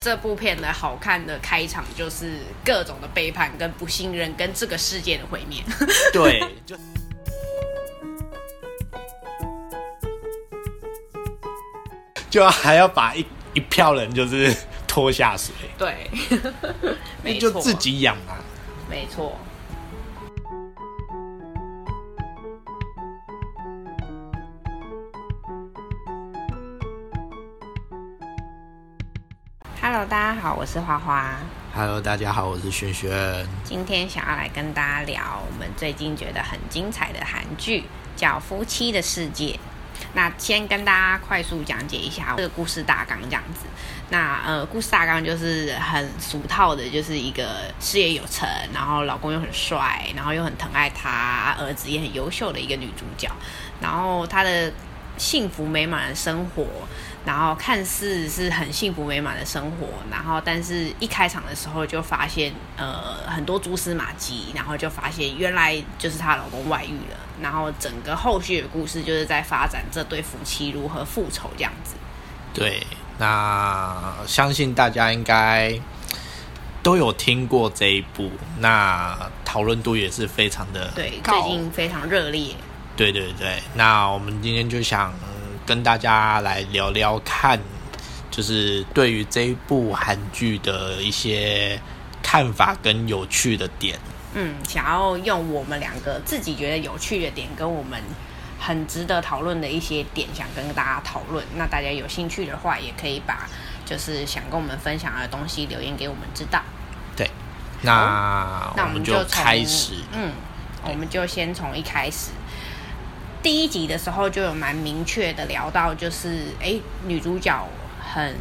这部片的好看的开场就是各种的背叛、跟不信任、跟这个世界的毁灭。对，就就还要把一一票人就是拖下水，对，没错，就自己养嘛。没错。大家好，我是花花。Hello，大家好，我是轩轩。今天想要来跟大家聊我们最近觉得很精彩的韩剧，叫《夫妻的世界》。那先跟大家快速讲解一下这个故事大纲，这样子。那呃，故事大纲就是很俗套的，就是一个事业有成，然后老公又很帅，然后又很疼爱她，儿子也很优秀的一个女主角。然后她的幸福美满的生活，然后看似是很幸福美满的生活，然后但是一开场的时候就发现呃很多蛛丝马迹，然后就发现原来就是她老公外遇了，然后整个后续的故事就是在发展这对夫妻如何复仇这样子。对，那相信大家应该都有听过这一部，那讨论度也是非常的对，最近非常热烈。对对对，那我们今天就想嗯跟大家来聊聊看，就是对于这一部韩剧的一些看法跟有趣的点。嗯，想要用我们两个自己觉得有趣的点，跟我们很值得讨论的一些点，想跟大家讨论。那大家有兴趣的话，也可以把就是想跟我们分享的东西留言给我们知道。对，那那我我们就开始。嗯，我们就先从一开始。第一集的时候就有蛮明确的聊到，就是哎，女主角很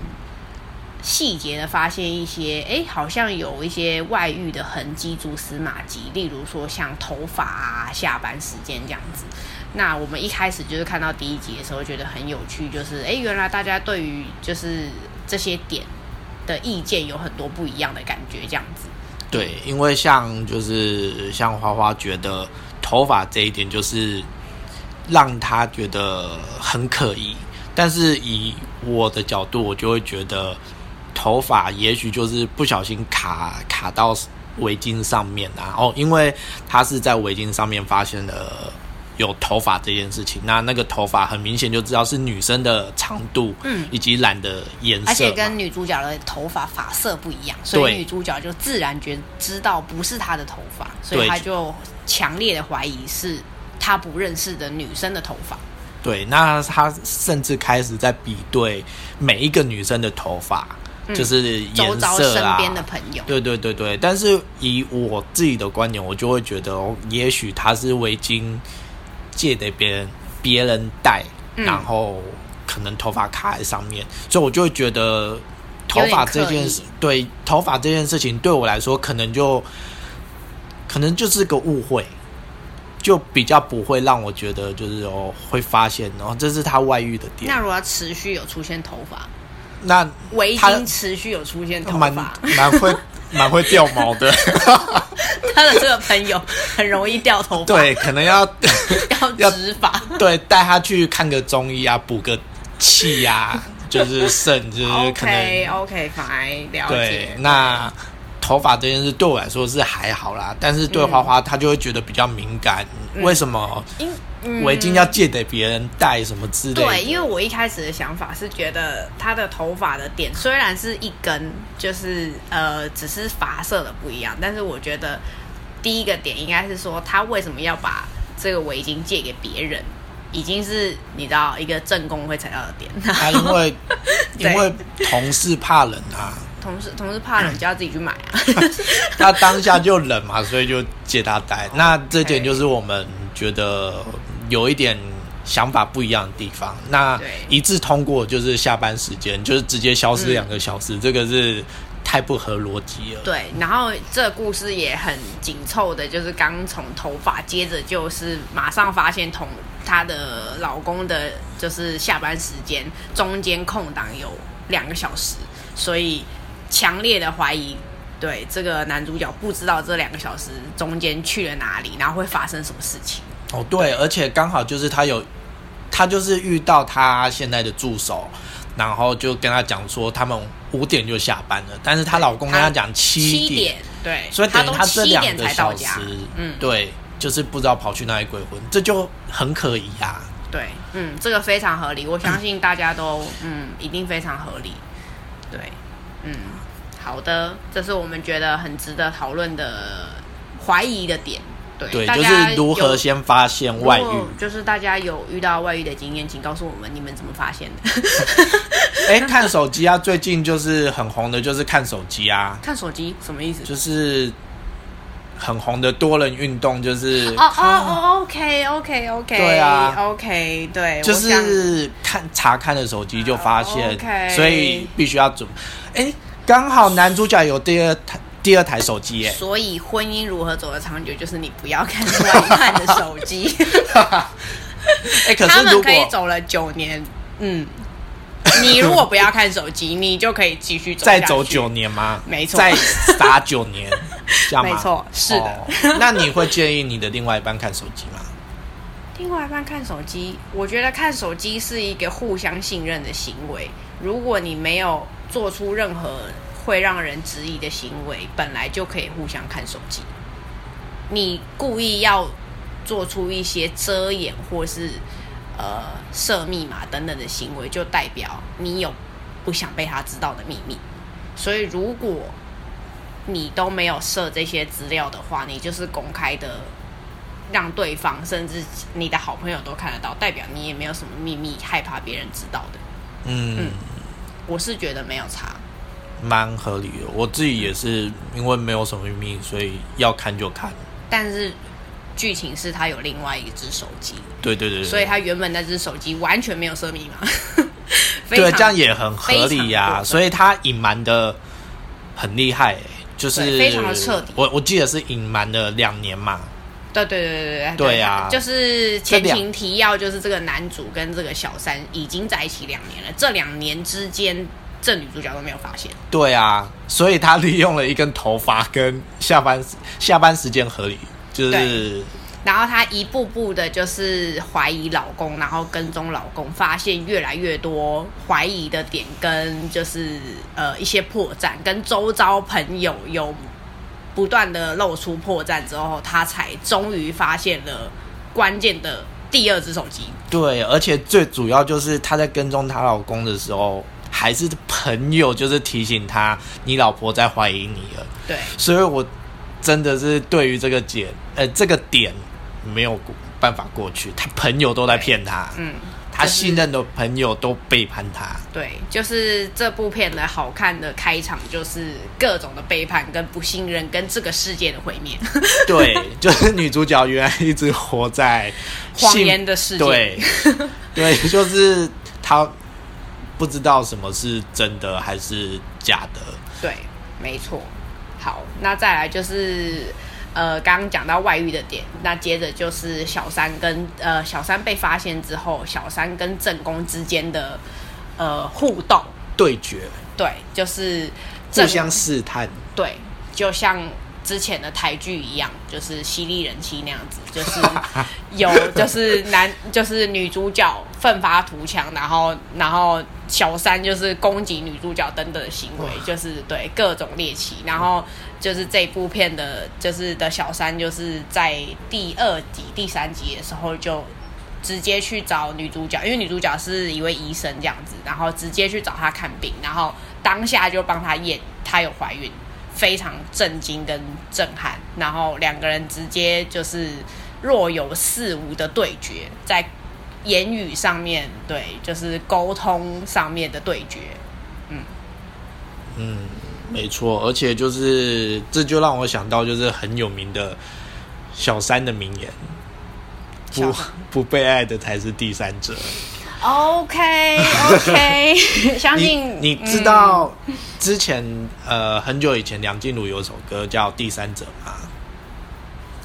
细节的发现一些，哎，好像有一些外遇的痕迹、蛛丝马迹，例如说像头发啊、下班时间这样子。那我们一开始就是看到第一集的时候，觉得很有趣，就是哎，原来大家对于就是这些点的意见有很多不一样的感觉，这样子。对，因为像就是像花花觉得头发这一点就是让他觉得很可疑，但是以我的角度，我就会觉得头发也许就是不小心卡卡到围巾上面啊，哦，因为他是在围巾上面发现了。有头发这件事情，那那个头发很明显就知道是女生的长度，嗯。以及染的颜色，而且跟女主角的头发发色不一样，所以女主角就自然觉知道不是她的头发，所以她就强烈的怀疑是她不认识的女生的头发。对，那他甚至开始在比对每一个女生的头发，就是周颜遭身色啊。边的朋友，对对对对，但是以我自己的观点，我就会觉得，哦，也许他是围巾借给别人，别人戴，嗯然后可能头发卡在上面，所以我就会觉得头发这件事，对头发这件事情对我来说，可能就可能就是个误会。就比较不会让我觉得就是哦会发现然哦这是他外遇的点，那如果他持续有出现头发，那围她巾持续有出现头蛮发，蛮会蛮会掉毛的，他的这个朋友很容易掉头发，对，可能要 要要植发。对带他去看个中医啊，补个气呀、就是肾，就是可能 OK OK，fine，了对解。那。头发这件事对我来说是还好啦，但是对花花她就会觉得比较敏感。为什么因嗯围巾要借给别人戴什么之类的？对，因为我一开始的想法是觉得她的头发的点虽然是一根，就是呃，只是发色的不一样，但是我觉得第一个点应该是说她为什么要把这个围巾借给别人，已经是你知道一个正宫会踩到的点。他因为 因为同事怕冷啊，同事同事怕冷就要自己去买啊。他当下就冷嘛，所以就借他戴。那这点就是我们觉得有一点想法不一样的地方。那一致通过就是下班时间，就是直接消失两个小时，这个是太不合逻辑了。对，然后这个故事也很紧凑的，就是刚从头发，接着就是马上发现同她的老公的，就是下班时间中间空档有两个小时，所以强烈的怀疑，对这个男主角不知道这两个小时中间去了哪里，然后会发生什么事情。哦，对，而且刚好就是他有，他就是遇到他现在的助手，然后就跟他讲说他们五点就下班了，但是她老公跟她讲七点，对，所以等于他她这两个小时才到家，，嗯，对，就是不知道跑去哪里鬼混，这就很可疑啊。对，嗯，这个非常合理，我相信大家都嗯一定非常合理，对，嗯，好的，这是我们觉得很值得讨论的怀疑的点，对，对，就是如何先发现外遇。就是大家有遇到外遇的经验，请告诉我们你们怎么发现的。哎，看手机啊，最近就是很红的，就是看手机啊，看手机？什么意思？就是很红的多人运动，就是哦哦哦，OK OK OK，对啊，OK 对，就是看查看的手机就发现所以必须要准。哎，刚好男主角有第二台第二台手机耶。所以婚姻如何走得长久，就是你不要看另外一半的手机。哎，可他们是如果可以走了九年，嗯，你如果不要看手机，你就可以继续走 再走九，年吗？没错再打九年，这样吗？没错是的哦那你会建议你的另外一半看手机吗？另外一半看手机，我觉得看手机是一个互相信任的行为。如果你没有做出任何会让人质疑的行为，本来就可以互相看手机。你故意要做出一些遮掩或是呃设密码等等的行为，就代表你有不想被他知道的秘密。所以，如果你都没有设这些资料的话，你就是公开的让对方甚至你的好朋友都看得到，代表你也没有什么秘密，害怕别人知道的。嗯，我是觉得没有差，蛮合理的。我自己也是因为没有什么秘密，所以要看就看。但是剧情是他有另外一只手机，对对对对，所以他原本那只手机完全没有设密码。对这样也很合理呀、所以他隐瞒的很厉害、欸，就是非常的彻底。我我记得是隐瞒了两年嘛，对对对对对对啊就是前情提要，就是这个男主跟这个小三已经在一起两年了，这两年之间，这女主角都没有发现。对啊，所以他利用了一根头发跟下班下班时间合理，就是对然后她一步步的，就是怀疑老公，然后跟踪老公，发现越来越多怀疑的点，跟就是呃一些破绽，跟周遭朋友有不断的露出破绽之后，她才终于发现了关键的第二只手机。对，而且最主要就是她在跟踪她老公的时候，还是朋友就是提醒她，你老婆在怀疑你了。对，所以我真的是对于这个点，呃，这个点没有办法过去。他朋友都在骗他，嗯，他信任的朋友都背叛他。对，就是这部片的好看的开场，就是各种的背叛、跟不信任、跟这个世界的毁灭。对，就是女主角原来一直活在谎幸言的世界对，对，就是她不知道什么是真的还是假的。对，没错。好，那再来就是呃，刚刚讲到外遇的点，那接着就是小三跟呃小三被发现之后，小三跟正宫之间的呃互动，对决，对，就是互正相试探，对，就像之前的台剧一样，就是犀利人妻那样子，就是 有就是男就是女主角奋发图强，然后然后小三就是攻击女主角等等的行为，就是对各种猎奇，然后就是这部片的就是的小三就是在第二集第三集的时候就。直接去找女主角，因为女主角是一位医生这样子，然后直接去找她看病，然后当下就帮她验她有怀孕，非常震惊跟震撼，然后两个人直接就是若有似无的对决，在言语上面对，就是沟通上面的对决，嗯嗯，没错，而且就是这就让我想到就是很有名的小三的名言。不不被爱的才是第三者。OK OK，相信你知道之前、呃很久以前梁静茹有首歌叫《第三者》吗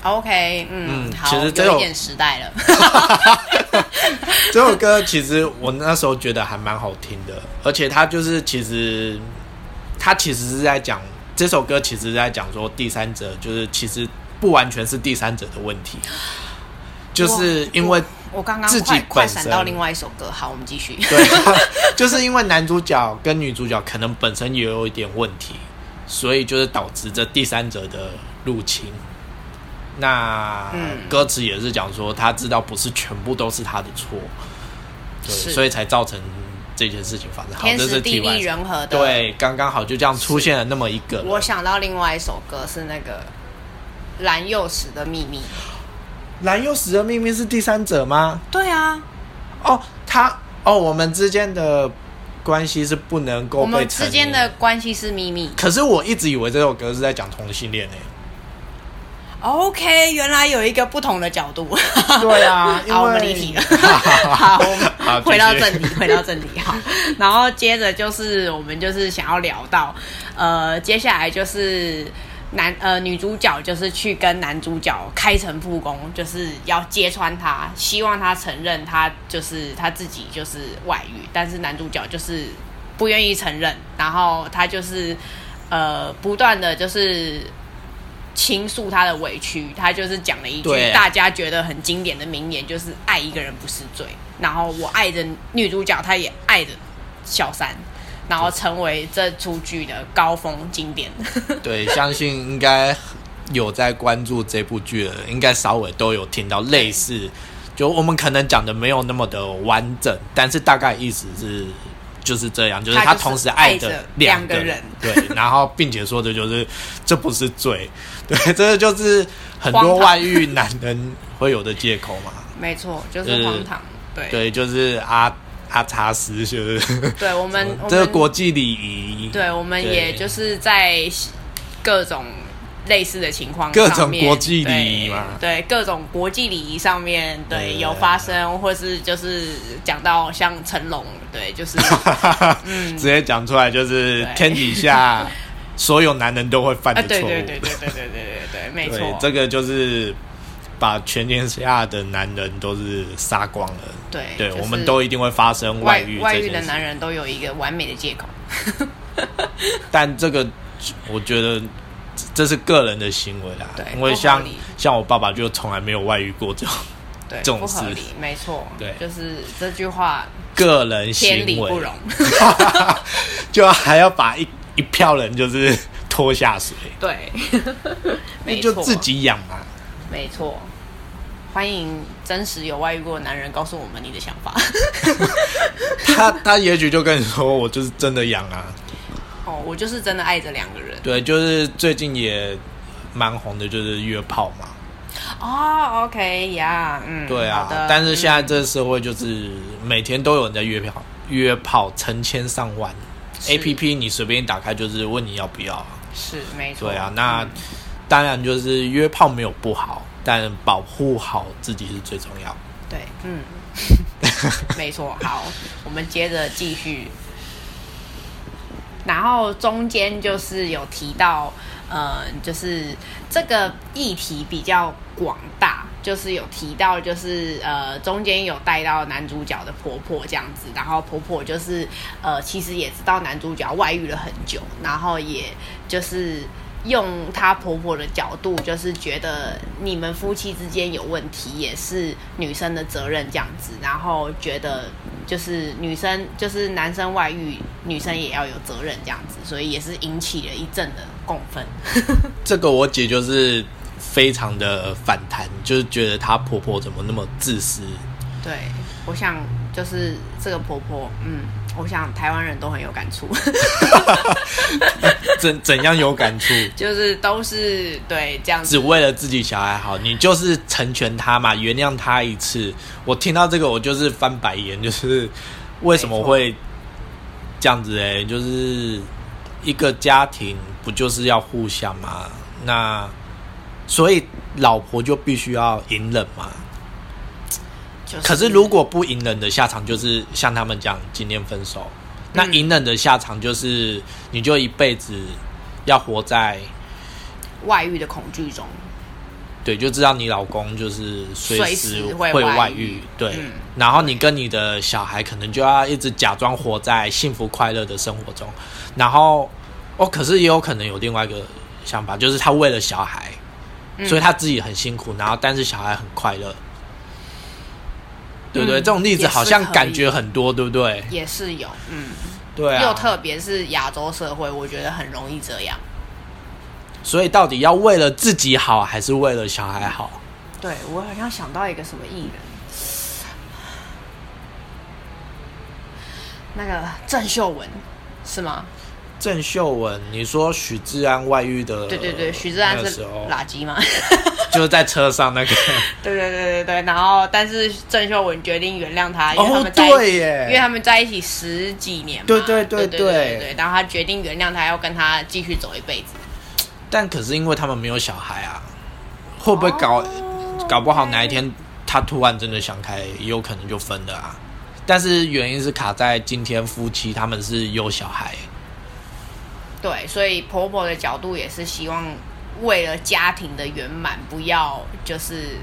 ？OK，嗯，嗯好，其实这有有一点时代了，这首歌其实我那时候觉得还蛮好听的，而且它就是其实它其实是在讲这首歌，其实是在讲说第三者就是其实不完全是第三者的问题，就是因为我刚刚自己快闪到另外一首歌，好，我们继续。对，就是因为男主角跟女主角可能本身也有一点问题，所以就是导致这第三者的入侵。那嗯歌词也是讲说，他知道不是全部都是他的错，对，所以才造成这件事情发生。好，天这时地利。人和的。，对，刚刚好就这样出现了那么一个。我想到另外一首歌是那个蓝幼时的秘密。蓝幼死的秘密是第三者吗？对啊，哦，他哦，我们之间的关系是不能够我们之间的关系是秘密。可是我一直以为这首歌是在讲同性恋诶、OK，原来有一个不同的角度。对啊，好，我们离题了。好回到正题，回到正题。好，然后接着就是我们就是想要聊到，呃，接下来就是男呃女主角就是去跟男主角开诚布公，就是要揭穿他，希望他承认他就是他自己就是外遇，但是男主角就是不愿意承认，然后他就是呃不断的就是。倾诉他的委屈，他就是讲了一句大家觉得很经典的名言，就是“爱一个人不是罪”。然后我爱着女主角，她也爱着小三，然后成为这出剧的高峰经典。对，相信应该有在关注这部剧的，应该稍微都有听到类似，就我们可能讲的没有那么的完整，但是大概意思是。就是这样，就是他同时爱着两个人对，然后并且说的就是这不是罪，对，这个就是很多外遇男人会有的借口嘛，没错，就就是是荒唐。对对，就是阿阿查斯，就是。对，我们我这个们国际礼仪，对，我们也就是在各种类似的情况各种国际礼仪嘛。对，对各种国际礼仪上面，对对有发生，或是就是讲到像成龙，对，就是 嗯。直接讲出来就是天底下所有男人都会犯啊，的错误。对对对对对对对对对，没错，这个就是把全天下的男人都是杀光了。对对，就是我们都一定会发生外遇外遇的男人都有一个完美的借口。但这个我觉得这是个人的行为啦。对因为像像我爸爸就从来没有外遇过这种对，这种事不合理，没错，对就是这句话个人行为，不容。就还要把一一票人就是 拖下水，对，没错，就自己养嘛。没错。欢迎真实有外遇过的男人告诉我们你的想法。他他也许就跟你说，我就是真的养啊。哦，我就是真的爱着两个人。对，就是最近也蛮红的，就是约炮嘛。哦，OK 呀，嗯，对啊，但是现在嗯这个社会就是每天都有人在约炮，约炮成千上万，A P P 你随便一打开就是问你要不要啊。是没错。对啊，那嗯当然就是约炮没有不好，但保护好自己是最重要。对，嗯，没错。好，我们接着继续。然后中间就是有提到，呃，就是这个议题比较广大，就是有提到，就是呃，中间有带到男主角的婆婆这样子，然后婆婆就是呃，其实也知道男主角外遇了很久，然后也就是用她婆婆的角度，就是觉得你们夫妻之间有问题，也是女生的责任这样子，然后觉得就是女生就是男生外遇，女生也要有责任这样子，所以也是引起了一阵的共愤。这个我姐就是非常的反弹，就是觉得她婆婆怎么那么自私。对，我想就是这个婆婆，嗯，我想台湾人都很有感触，怎怎样有感触？就是都是对这样子只为了自己小孩好，你就是成全他嘛，原谅他一次。我听到这个，我就是翻白眼，就是为什么会这样子？哎，就是一个家庭不就是要互相嘛？那所以老婆就必须要隐忍嘛。就是可是如果不隐忍的下场，就是像他们讲今天分手。那嗯隐忍的下场就是，你就一辈子要活在外遇的恐惧中，对，就知道你老公就是随随时时会会外遇外遇，对。嗯然后你跟你的小孩可能就要一直假装活在幸福快乐的生活中，然后哦，可是也有可能有另外一个想法，就是他为了小孩，嗯所以他自己很辛苦，然后但是小孩很快乐。对不对？嗯这种例子好像感觉很多，对不对？也是有，嗯，对啊，又特别是亚洲社会，我觉得很容易这样。所以到底要为了自己好，还是为了小孩好？对我好像想到一个什么艺人，那个郑秀文是吗？郑秀文，你说许志安外遇的，对对对，许志安是垃圾吗？就是在车上那个，对对对对对，然后但是郑秀文决定原谅他，因为他哦们在一起，对耶因为他们在一起十几年嘛，对对对对对对对，然后他决定原谅他，要跟他继续走一辈子。但可是因为他们没有小孩啊，会不会搞、哦搞不好哪一天他突然真的想开，也有可能就分了啊。但是原因是卡在今天夫妻他们是有小孩，对，所以婆婆的角度也是希望为了家庭的圆满，不要就是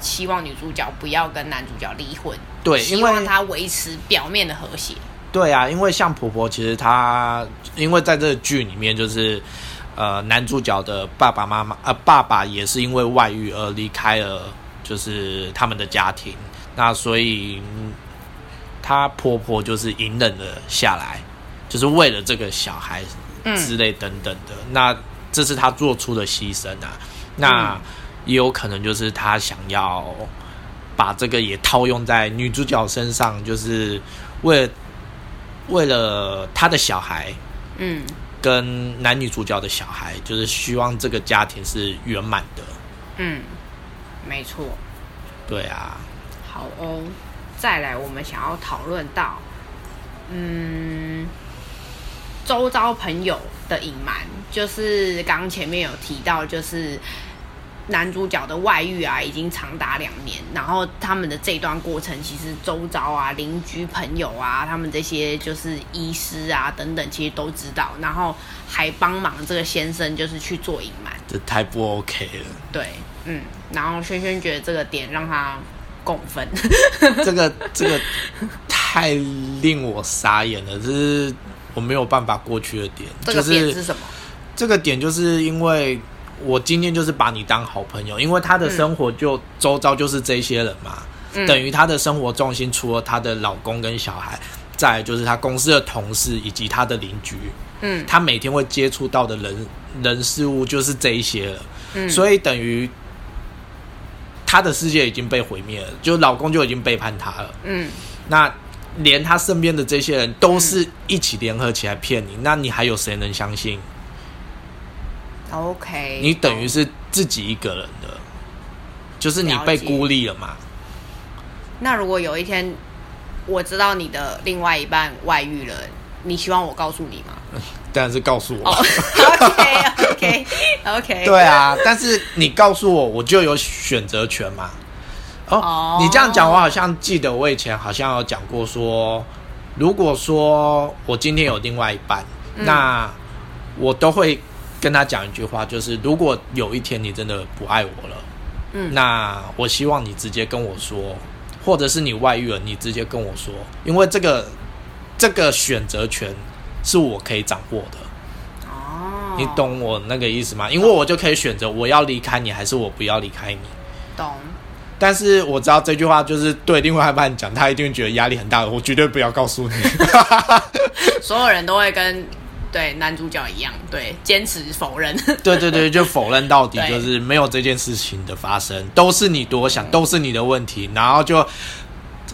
希望女主角不要跟男主角离婚，对，希望她维持表面的和谐。对啊，因为像婆婆其实她因为在这个剧里面就是。呃，男主角的爸爸妈妈，呃，爸爸也是因为外遇而离开了，就是他们的家庭。那所以，嗯她婆婆就是隐忍了下来，就是为了这个小孩之类等等的。那这是他做出的牺牲啊。那也有可能就是他想要把这个也套用在女主角身上，就是为了为了他的小孩，嗯，跟男女主角的小孩，就是希望这个家庭是圆满的。嗯，没错。对啊，好哦，再来，我们想要讨论到，嗯，周遭朋友的隐瞒，就是刚刚前面有提到，就是男主角的外遇啊，已经长达两年，然后他们的这段过程，其实周遭啊、邻居朋友啊，他们这些就是医师啊等等，其实都知道，然后还帮忙这个先生就是去做隐瞒。这太不 OK 了。对，嗯，然后轩轩觉得这个点让他共分。这个这个太令我傻眼了，这是我没有办法过去的点。这个就是点是什么？这个点，就是因为我今天就是把你当好朋友，因为他的生活就、周遭就是这些人嘛，嗯等于他的生活重心除了他的老公跟小孩，再就是他公司的同事以及他的邻居。嗯他每天会接触到的人人事物就是这一些了，嗯所以等于他的世界已经被毁灭了，就老公就已经背叛他了。嗯那连他身边的这些人都是一起联合起来骗你，那你还有谁能相信？，OK，你等于是自己一个人的，就是你被孤立了嘛？那如果有一天我知道你的另外一半外遇了，你希望我告诉你吗？当然是告诉我。哦，OK OK OK，对啊，但是你告诉我，我就有选择权嘛。哦，哦你这样讲，我好像记得我以前好像有讲过说，如果说我今天有另外一半，嗯那我都会跟他讲一句话，就是如果有一天你真的不爱我了，嗯那我希望你直接跟我说，或者是你外遇了，你直接跟我说，因为这个这个选择权是我可以掌握的。哦，你懂我那个意思吗？因为我就可以选择我要离开你，还是我不要离开你。懂，但是我知道这句话就是对另外一半讲，他一定会觉得压力很大的。我绝对不要告诉你。所有人都会跟对男主角一样，对，坚持否认。对对对，就否认到底，就是没有这件事情的发生，都是你多想，都是你的问题，然后就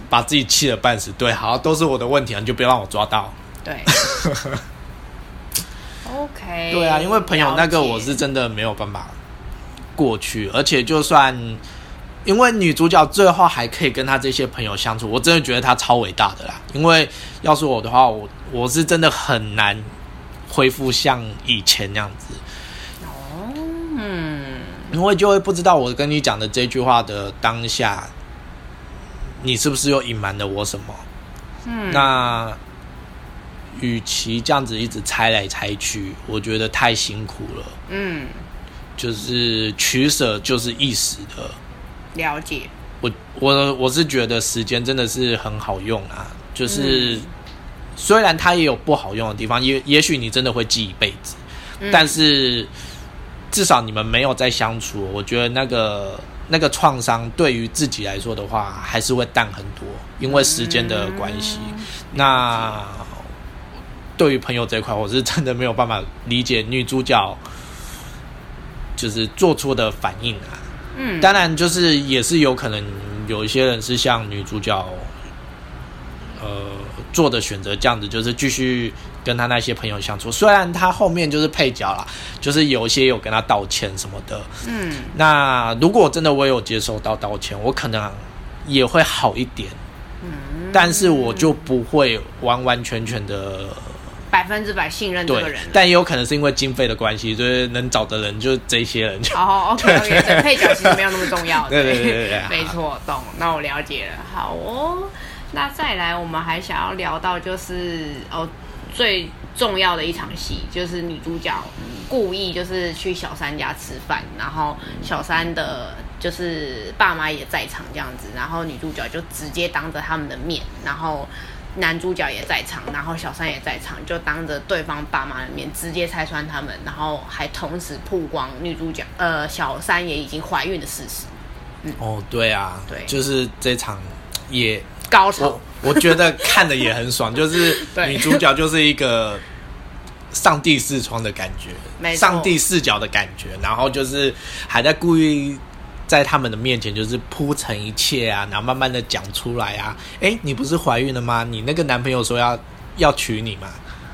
把自己气得半死。对，好，都是我的问题，你就不要让我抓到。对，OK，对啊，因为朋友那个我是真的没有办法过去，而且就算因为女主角最后还可以跟她这些朋友相处，我真的觉得她超伟大的啦。因为要是我的话，我我是真的很难恢复像以前那样子，哦，嗯，因为就会不知道我跟你讲的这句话的当下，你是不是又隐瞒了我什么？嗯，那与其这样子一直猜来猜去，我觉得太辛苦了。嗯，就是取舍就是一时的。了解，我我我是觉得时间真的是很好用啊，就是、虽然它也有不好用的地方，也也许你真的会记一辈子，嗯但是至少你们没有再相处，我觉得那个那个创伤对于自己来说的话，还是会淡很多，因为时间的关系。那对于朋友这一块，我是真的没有办法理解女主角就是做出的反应啊。嗯，当然，就是也是有可能有一些人是像女主角，呃，做的选择这样子，就是继续跟他那些朋友相处。虽然他后面就是配角啦，就是有一些有跟他道歉什么的。嗯，那如果真的我有接受到道歉，我可能也会好一点。嗯，但是我就不会完完全全的百分之百信任这个人。，但也有可能是因为经费的关系，就是能找的人就这些人就。哦，OK OK，对，配角其实没有那么重要。对对对 对对没错，懂。那我了解了。好哦，那再来，我们还想要聊到就是哦，最重要的一场戏，就是女主角故意就是去小三家吃饭，然后小三的就是爸妈也在场这样子，然后女主角就直接当着他们的面，然后。男主角也在场，然后小三也在场，就当着对方爸妈的面直接拆穿他们，然后还同时曝光女主角呃小三也已经怀孕的事实。哦，对啊，对。就是这场也高潮。我我觉得看的也很爽，就是 女主角就是一个上帝视窗的感觉上帝视角的感觉，然后就是还在故意在他们的面前就是铺陈一切啊，然后慢慢的讲出来啊，哎，你不是怀孕了吗？你那个男朋友说要要娶你嘛？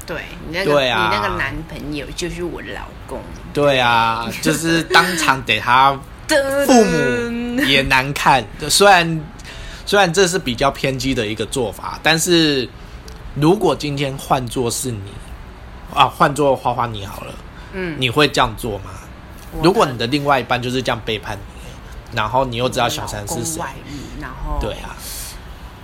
对你那个、对啊你那个男朋友就是我老公，对啊，就是当场给他 父母也难看。虽然虽然这是比较偏激的一个做法，但是如果今天换做是你啊，换做花花你好了，嗯，你会这样做吗？如果你的另外一半就是这样背叛你，然后你又知道小三是谁公，外遇，然后对啊，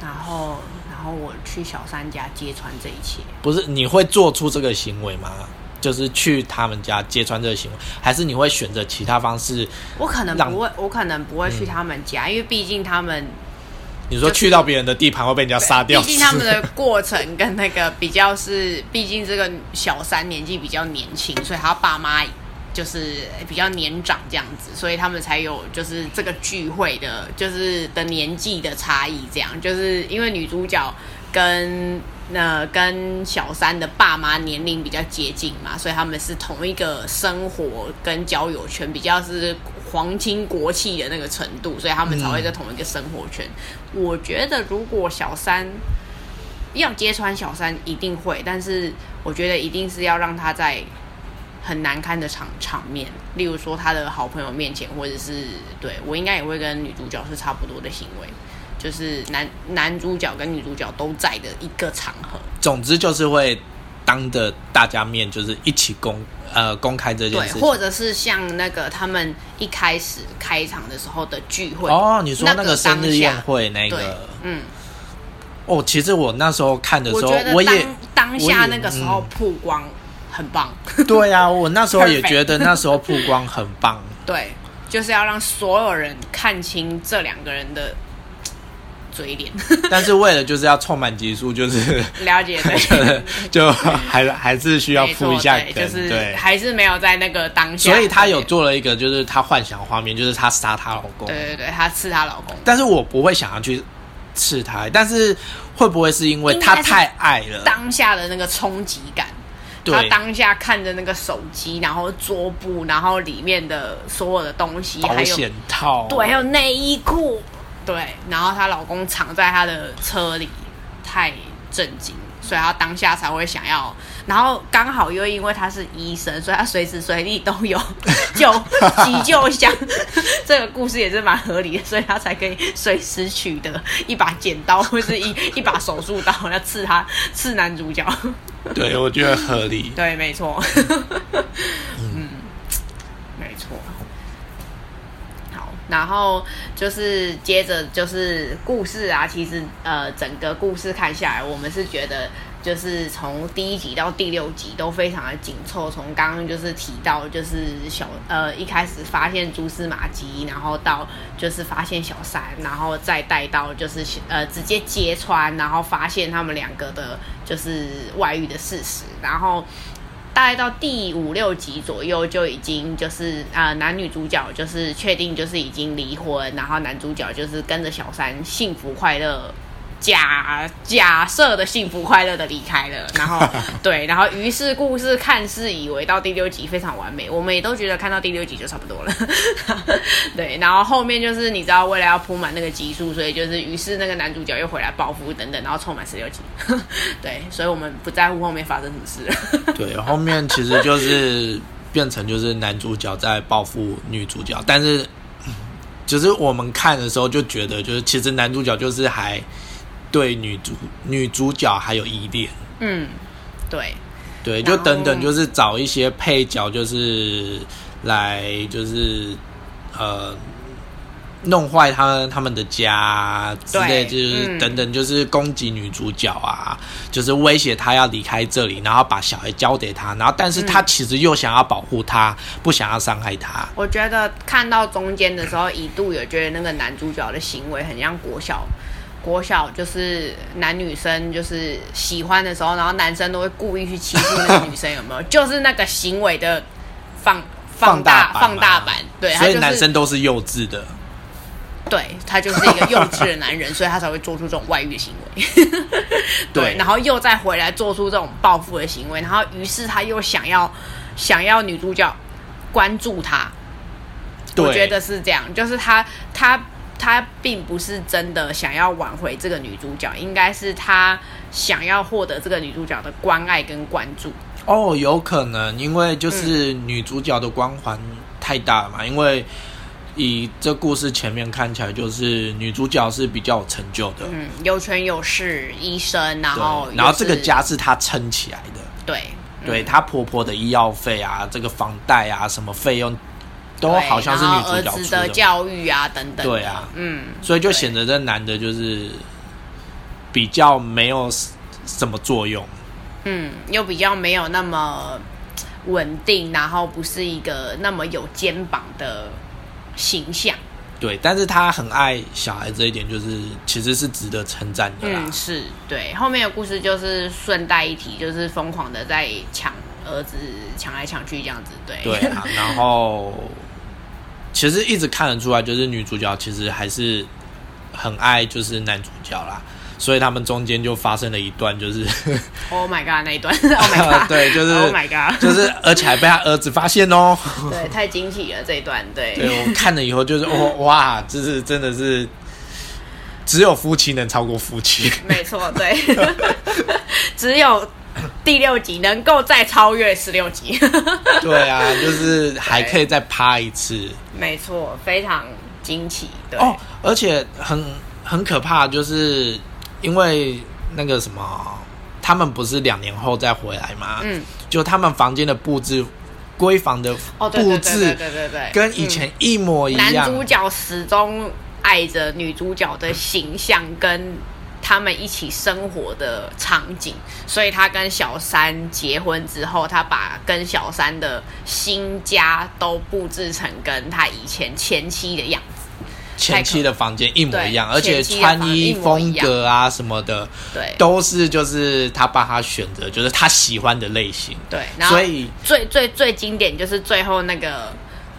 然后然后我去小三家揭穿这一切，不是你会做出这个行为吗？就是去他们家揭穿这个行为，还是你会选择其他方式？我可能不会，我可能不会去嗯他们家，因为毕竟他们你说去到别人的地盘会被人家杀掉？毕竟他们的过程跟那个比较是，毕竟这个小三年纪比较年轻，所以他爸妈就是比较年长这样子，所以他们才有就是这个聚会的，就是的年纪的差异，这样就是因为女主角跟。那跟小三的爸妈年龄比较接近嘛，所以他们是同一个生活跟交友圈，比较是皇亲国戚的那个程度，所以他们才会在同一个生活圈。我觉得如果小三要揭穿小三，一定会，但是我觉得一定是要让他在很难堪的场场面，例如说他的好朋友面前，或者是对我应该也会跟女主角是差不多的行为，就是男男主角跟女主角都在的一个场合。总之就是会当着大家面，就是一起公呃公开这件事，情。或者是像那个他们一开始开场的时候的聚会哦，你说那个生日宴会那对个，嗯，哦，其实我那时候看的时候我觉，得我也当当下那个时候嗯曝光很棒，对啊，我那时候也觉得那时候曝光很棒。对，就是要让所有人看清这两个人的嘴脸，但是为了就是要充满集数，就是了解对。就还还是需要铺一下就是对。还是没有在那个当下。所以她有做了一个，就是她幻想画面，就是她杀她老公。对对对，她刺她老公，但是我不会想要去刺他，但是会不会是因为她应该是太爱了？当下的那个冲击感。他对，当下看着那个手机，然后桌布，然后里面的所有的东西，还有保险套，对，还有内衣裤，对，然后她老公藏在她的车里，太震惊，所以她当下才会想要，然后刚好又因为她是医生，所以她随时随地都有 救急救箱，这个故事也是蛮合理的，所以她才可以随时取得一把剪刀或是一一把手术刀要刺他刺男主角。对，我觉得合理。对，没错。嗯，没错。好，然后就是接着就是故事啊，其实呃，整个故事看下来，我们是觉得就是从第一集到第六集都非常的紧凑。从刚刚就是提到，就是小呃一开始发现蛛丝马迹，然后到就是发现小三，然后再带到就是呃直接揭穿，然后发现他们两个的就是外遇的事实，然后。大概到第五六集左右就已经就是啊、呃男女主角就是确定就是已经离婚，然后男主角就是跟着小三幸福快乐。假假设的幸福快乐的离开了，然后 对，然后于是故事看似以为到第六集非常完美，我们也都觉得看到第六集就差不多了，对，然后后面就是你知道为了要铺满那个集数，所以就是于是那个男主角又回来报复等等，然后凑满十六集，对，所以我们不在乎后面发生什么事。了，对，后面其实就是变成就是男主角在报复女主角，但是就是我们看的时候就觉得，就是其实男主角就是还对女主女主角还有依恋，嗯，对，对，就等等，就是找一些配角，就是来就是呃弄坏他们他们的家之类，就是嗯等等，就是攻击女主角啊，就是威胁她要离开这里，然后把小孩交给他，然后但是他嗯其实又想要保护她，不想要伤害她。我觉得看到中间的时候，一度有觉得那个男主角的行为很像国小。国小就是男女生就是喜欢的时候，然后男生都会故意去欺负那个女生，有没有？就是那个行为的放放大放大版，对，他所以就是男生都是幼稚的。对他就是一个幼稚的男人，所以他才会做出这种外遇的行为。对然后又再回来做出这种报复的行为，然后于是他又想要想要女主角关注他，我觉得是这样，就是他他他并不是真的想要挽回这个女主角，应该是他想要获得这个女主角的关爱跟关注。哦，有可能，因为就是嗯女主角的光环太大了嘛。因为以这故事前面看起来，就是女主角是比较有成就的，嗯，有权有势，医生，然后，然后这个家是她撑起来的，对对她婆婆的医药费啊，这个房贷啊，什么费用都对好像是然女主角的，的教育啊等等的。对啊嗯，所以就对显得这男的就是比较没有什么作用。嗯，又比较没有那么稳定，然后不是一个那么有肩膀的形象。对，但是他很爱小孩这一点，就是其实是值得称赞的啦。嗯，是对。后面的故事就是顺带一提，就是疯狂的在抢儿子，抢来抢去这样子。对，对啊，然后其实一直看得出来，就是女主角其实还是很爱就是男主角啦，所以他们中间就发生了一段，就是 Oh my god 那一段，Oh my god，对，就是 Oh my god，就是而且还被他儿子发现哦。对，太惊喜了这一段，对，对我看了以后就是哦哇，就是真的是只有夫妻能超过夫妻。没错，对，只有 第六集能够再超越十六集，对啊，就是还可以再拍一次。没错，非常惊奇，对，哦，而且很很可怕，就是因为那个什么，他们不是两年后再回来吗？嗯，就他们房间的布置、闺房的布置，对对对，跟以前一模一样男。主角始终爱着女主角的形象跟他们一起生活的场景，所以他跟小三结婚之后，他把跟小三的新家都布置成跟他以前前妻的样子。前妻的房间一模一样，而且穿衣风格啊什么的，对都是就是他帮他选择，就是他喜欢的类型。对，然后所以最最最经典就是最后那个。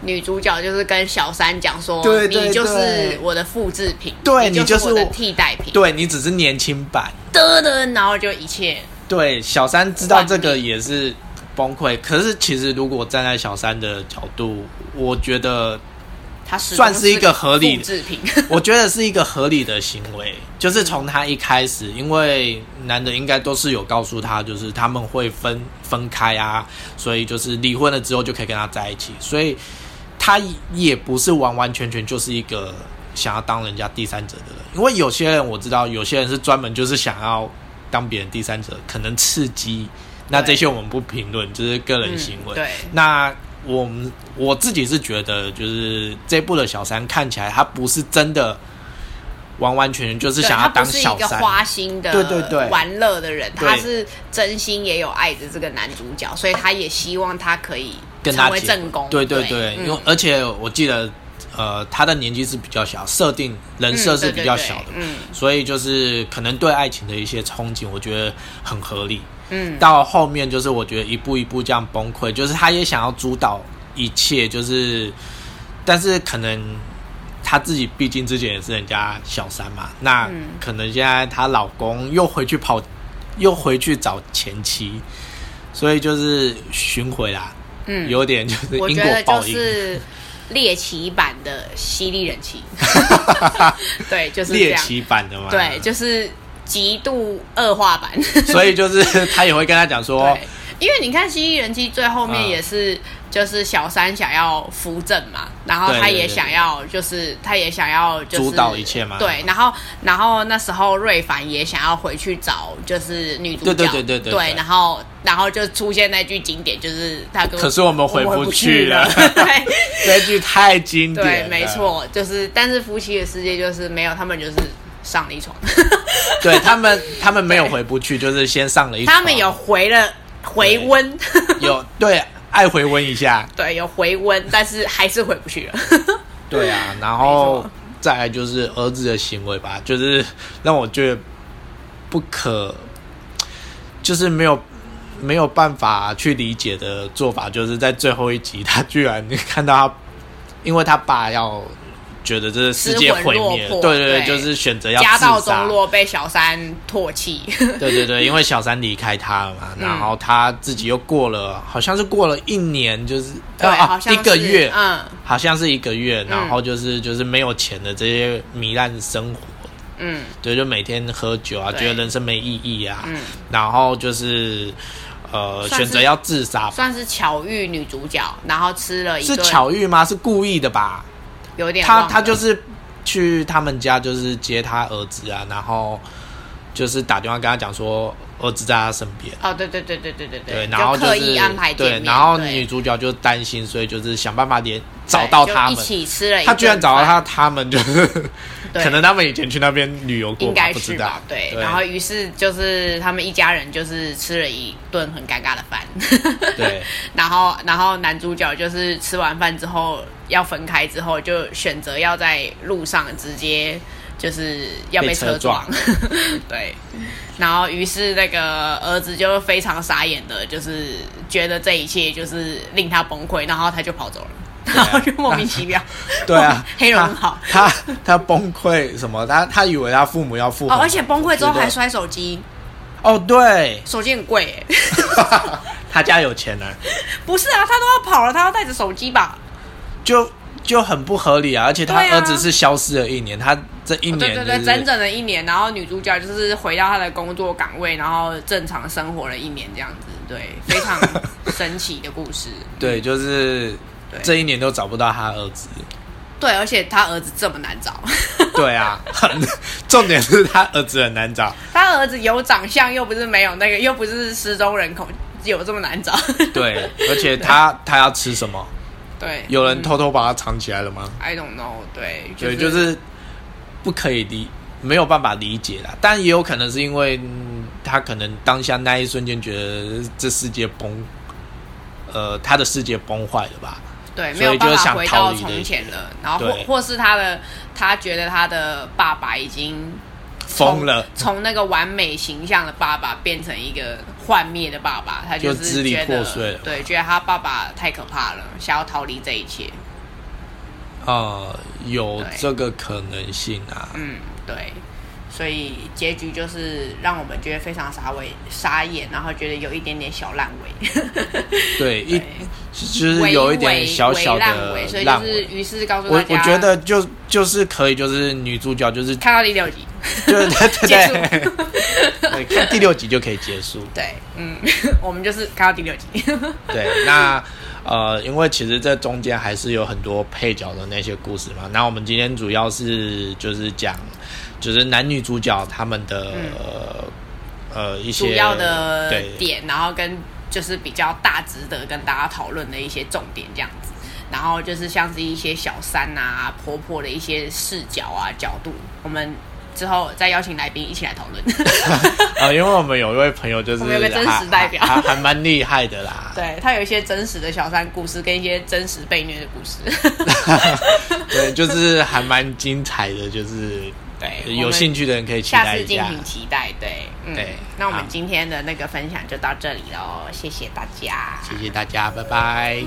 女主角就是跟小三讲说：“对对你就是我的复制品，对你你就是我的替代品。对你只是年轻版，的的，然后就一切对小三知道这个也是崩溃。可是其实如果站在小三的角度，我觉得它始终算是一个合理复制品。我觉得是一个合理的行为，就是从他一开始，因为男的应该都是有告诉他，就是他们会分分开啊，所以就是离婚了之后就可以跟他在一起，所以他也不是完完全全就是一个想要当人家第三者的人，因为有些人我知道，有些人是专门就是想要当别人第三者，可能刺激，那这些我们不评论，就是个人行为。嗯对。那我们我自己是觉得，就是这部的小三看起来他不是真的完完全全就是想要当他不是一个小三，花心的对对对。玩乐的人，他是真心也有爱着这个男主角，所以他也希望他可以跟他结正宫。对对对。对，因为嗯而且我记得，呃，他的年纪是比较小，设定人设是比较小的，嗯对对对嗯。所以就是可能对爱情的一些憧憬，我觉得很合理。嗯，到后面就是我觉得一步一步这样崩溃，就是他也想要主导一切，就是但是可能她自己毕竟之前也是人家小三嘛，那嗯。可能现在她老公又回去跑，又回去找前妻，所以就是巡回啦，嗯，有点就是因我觉得就果报应。是猎奇版的犀利人妻，对，就是这样，猎奇版的嘛，对，就是极度恶化版。所以就是他也会跟他讲说 对，，因为你看《犀利人气》最后面嗯。也是，就是小三想要扶正嘛，然后他也想要，就是他也想要就是主导一切嘛。对，然后然后那时候瑞凡也想要回去找就是女主角，对对对对对对。然后然后就出现那句经典，就是他跟可是我们回不去了。对。这句太经典对，没，错，就是但是夫妻的世界就是没有，他们就是上了一床，对他们他们没有回不去，就是先上了一床，他们有回了回温。有对爱回温一下，对，有回温，但是还是回不去了。对啊，然后再来就是儿子的行为吧，就是让我觉得不可，就是没有没有办法去理解的做法，就是在最后一集，他居然看到他，因为他爸要觉得这个世界毁灭对对对，对。就是选择要家道中落，被小三唾弃。对对对，因为小三离开他了嘛，嗯。然后他自己又过了，好像是过了一年，就是对，啊好像一个月，嗯。好像是一个月，然后就是就是没有钱的这些糜烂生活，嗯。对，就每天喝酒啊，觉得人生没意义啊，嗯，然后就是呃选择要自杀，算是巧遇女主角，然后吃了一是，巧遇吗？是故意的吧？他有点他他就是去他们家，就是接他儿子啊，然后就是打电话跟他讲说儿子在他身边。哦，对对对对对对对，就然后就是刻意安排见对，然后女主角就担心，所以就是想办法连找到他们一。起吃了一顿，他居然找到他，他们就是可能他们以前去那边旅游过，应该不知道是吧？。对，然后于是就是他们一家人就是吃了一顿很尴尬的饭，对 然后然后男主角就是吃完饭之后要分开之后，就选择要在路上直接就是要被被车车撞，对。然后于是那个儿子就非常傻眼的，就是觉得这一切就是令他崩溃，然后他就跑走了。然后就莫名其妙，对啊，黑人很好他他他崩溃什么？他他以为他父母要复哦，而且崩溃之后还摔手机，哦，对，手机很贵哎。他家有钱呢，不是啊，他都要跑了，他要带着手机吧？就就很不合理啊！而且他对啊儿子是消失了一年，他这一年、就是对对对，整整的一年，然后女主角就是回到她的工作岗位，然后正常生活了一年这样子，对，非常 神奇的故事。对，就是对这一年都找不到他儿子。对，而且他儿子这么难找，对啊，很 重点是他儿子很难找。他儿子有长相，又不是没有那个，又不是失踪人口，有这么难找？对，而且他他要吃什么？对，有人嗯偷偷把它藏起来了吗？I don't know，对，对，就是不可以理，没有办法理解啦。但也有可能是因为、嗯他可能当下那一瞬间觉得这世界崩，呃，他的世界崩坏了吧？对，所没有办法以就是想回到从前了，然后或或是他的他觉得他的爸爸已经疯了，从那个完美形象的爸爸变成一个幻灭的爸爸，他就是觉得破碎了对，觉得他爸爸太可怕了，想要逃离这一切。呃，有这个可能性啊。嗯，对，所以结局就是让我们觉得非常傻尾傻眼，然后觉得有一点点小烂尾，对，一就是有一点小小微微烂尾，所以。就是于是告诉我大家，我觉得就就是可以，就是女主角就是看到第六集，就 是对对 对，看第六集就可以结束。对，嗯，我们就是看到第六集，对，那呃，因为其实这中间还是有很多配角的那些故事嘛。那我们今天主要是就是讲，就是男女主角他们的、呃一些嗯主要的点，然后跟就是比较大值得跟大家讨论的一些重点这样子。然后就是像是一些小三啊、婆婆的一些视角啊、角度，我们之后再邀请来宾一起来讨论。啊，因为我们有一位朋友就是我们有个真实代表还还蛮厉害的啦。对他有一些真实的小三故事，跟一些真实被虐的故事。对，就是还蛮精彩的，就是对，有兴趣的人可以期下待一下。次敬请期待。对，嗯对那我们今天的那个分享就到这里喽，谢谢大家，谢谢大家，拜拜。